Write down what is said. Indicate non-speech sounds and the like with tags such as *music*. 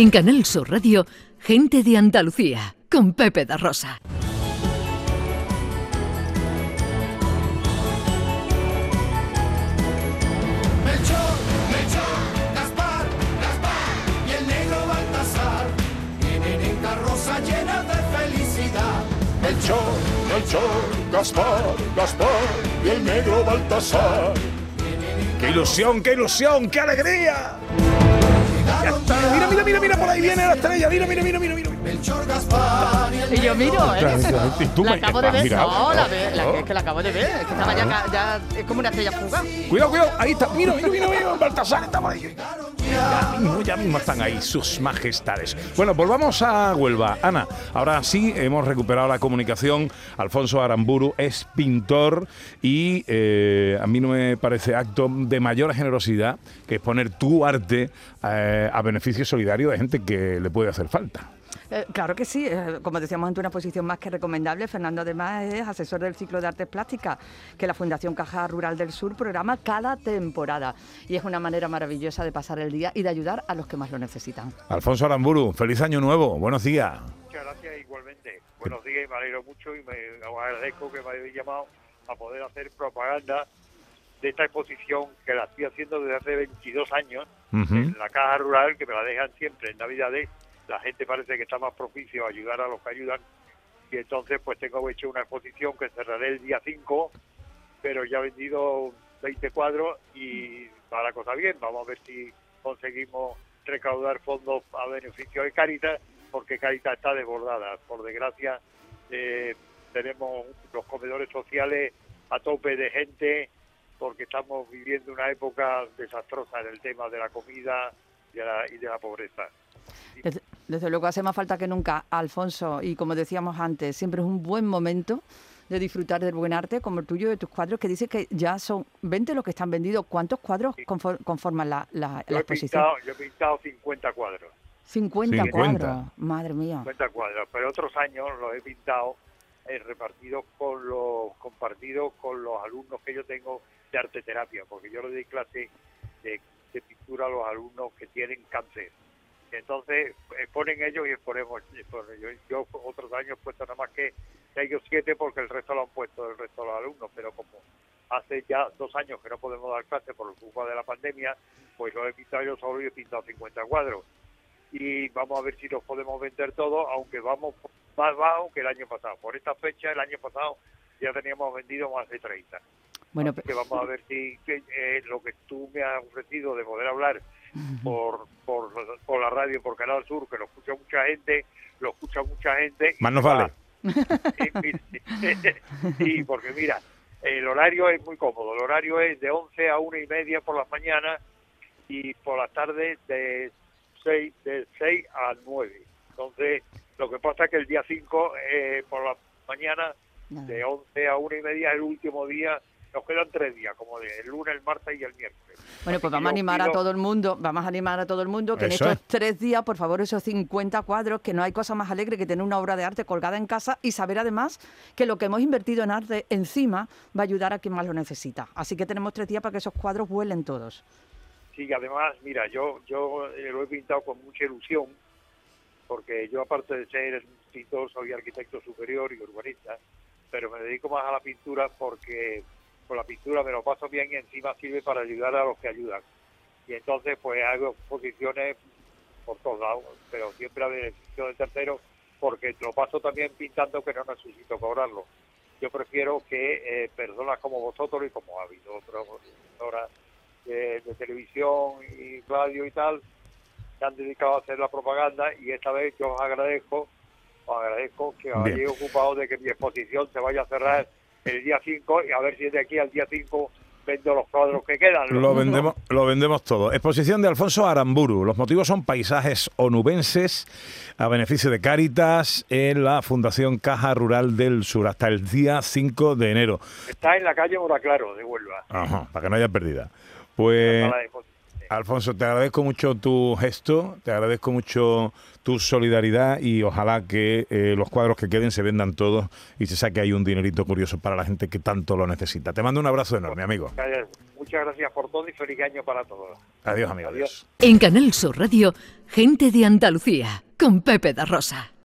En Canal Sur Radio, Gente de Andalucía, con Pepe da Rosa. Melchor, Melchor, Gaspar, Gaspar y el negro Baltasar en carroza llena de felicidad. Melchor, Melchor, Gaspar, Gaspar y el negro Baltasar. ¡Qué ilusión, qué ilusión, qué alegría! Ya está. Mira, mira, mira, mira, por ahí viene la estrella. Mira, mira, mira, mira, mira. Melchor, Gaspar y yo miro, ¿eh? Y tú La me acabo de has ver. No, la, ve- la- Oh. es que la acabo de ver. Es que estaba ya, ca- ya es como una estrella fugaz. Cuidado, cuidado, ahí está. Mira, mira, mira, mira, Baltasar está por ahí. Ya mismo, ya mismo están ahí sus majestades. Bueno, volvamos a Huelva. Ana, ahora sí hemos recuperado la comunicación. Alfonso Aramburu es pintor y eh, a mí no me parece acto de mayor generosidad que exponer tu arte eh, a beneficio solidario de gente que le puede hacer falta. Eh, claro que sí, eh, como decíamos ante una posición más que recomendable, Fernando además es asesor del ciclo de artes plásticas que la Fundación Caja Rural del Sur programa cada temporada y es una manera maravillosa de pasar el día y de ayudar a los que más lo necesitan. Alfonso Aramburu, feliz año nuevo, buenos días. Muchas gracias igualmente. Buenos días y me alegro mucho y me agradezco que me hayáis llamado a poder hacer propaganda de esta exposición que la estoy haciendo desde hace 22 años Ujú. en la caja rural que me la dejan siempre en Navidades. La gente parece que está más propicio a ayudar a los que ayudan y entonces pues tengo hecho una exposición que cerraré el día 5 pero ya he vendido 20 cuadros y va la cosa bien. Vamos a ver si conseguimos recaudar fondos a beneficio de Caritas, porque Caritas está desbordada. Por desgracia, eh, tenemos los comedores sociales a tope de gente, porque estamos viviendo una época desastrosa en el tema de la comida y de la, y de la pobreza. Desde, desde luego hace más falta que nunca, Alfonso, y como decíamos antes, siempre es un buen momento de disfrutar del buen arte como el tuyo de tus cuadros, que dices que ya son 20 los que están vendidos. ¿Cuántos cuadros confor- conforman la, la- Yo la exposición? pintado, yo he pintado 50 cuadros. 50, 50. cuadros, madre mía. 50 cuadros, pero otros años los he pintado eh, repartidos con los compartidos con los alumnos que yo tengo de arte terapia, porque yo le doy clase de, pintura a los alumnos que tienen cáncer. Entonces exponen ellos y exponemos ellos. Yo otros años he puesto nada más que o siete porque el resto lo han puesto el resto de los alumnos, pero como hace ya dos años que no podemos dar clase por culpa de la pandemia, pues lo he pintado yo solo y he pintado 50 cuadros y vamos a ver si los podemos vender todos, aunque vamos más bajo que el año pasado. Por esta fecha, el año pasado, ya teníamos vendido más de 30. Bueno, Así que vamos a ver si que, eh, lo que tú me has ofrecido de poder hablar por, por, por la radio, por Canal Sur, que lo escucha mucha gente, lo escucha mucha gente. Más nos va- vale. *laughs* Sí, porque mira, el horario es muy cómodo. El horario es de 11 a 1 y media por las mañanas y por las tardes de 6, de 6 a 9. Entonces, lo que pasa es que el día 5 eh, por la mañana de 11 a 1 y media, el último día, nos quedan tres días, como de el lunes, el martes y el miércoles. Bueno, pues Así vamos a animar a todo el mundo, vamos a animar a todo el mundo que en estos es. tres días, por favor, esos 50 cuadros, que no hay cosa más alegre que tener una obra de arte colgada en casa y saber además que lo que hemos invertido en arte encima va a ayudar a quien más lo necesita. Así que tenemos tres días para que esos cuadros vuelen todos. Sí, además, mira, yo yo eh, lo he pintado con mucha ilusión, porque yo aparte de ser pintor, soy arquitecto superior y urbanista, pero me dedico más a la pintura porque con la pintura me lo paso bien y encima sirve para ayudar a los que ayudan. Y entonces pues hago exposiciones por todos lados, pero siempre a beneficio del tercero, porque lo paso también pintando que no necesito cobrarlo. Yo prefiero que eh, personas como vosotros y como ha habido otras de, de televisión y radio y tal, se han dedicado a hacer la propaganda y esta vez yo os agradezco, os agradezco que os hayáis ocupado de que mi exposición se vaya a cerrar el día 5 y a ver si de aquí al día 5 vendo los cuadros que quedan. Lo vendemos, lo vendemos todo. Exposición de Alfonso Aramburu. Los motivos son paisajes onubenses a beneficio de Cáritas en la Fundación Caja Rural del Sur hasta el día 5 de enero. Está en la calle Moraclaro de Huelva. Ajá, para que no haya pérdida. Pues. Alfonso, te agradezco mucho tu gesto, te agradezco mucho tu solidaridad y ojalá que eh, los cuadros que queden se vendan todos y se saque ahí un dinerito curioso para la gente que tanto lo necesita. Te mando un abrazo enorme, amigo. Muchas muchas gracias por todo y feliz año para todos. Adiós, amigo. Adiós. En Canal Sur Radio, Gente de Andalucía, con Pepe da Rosa.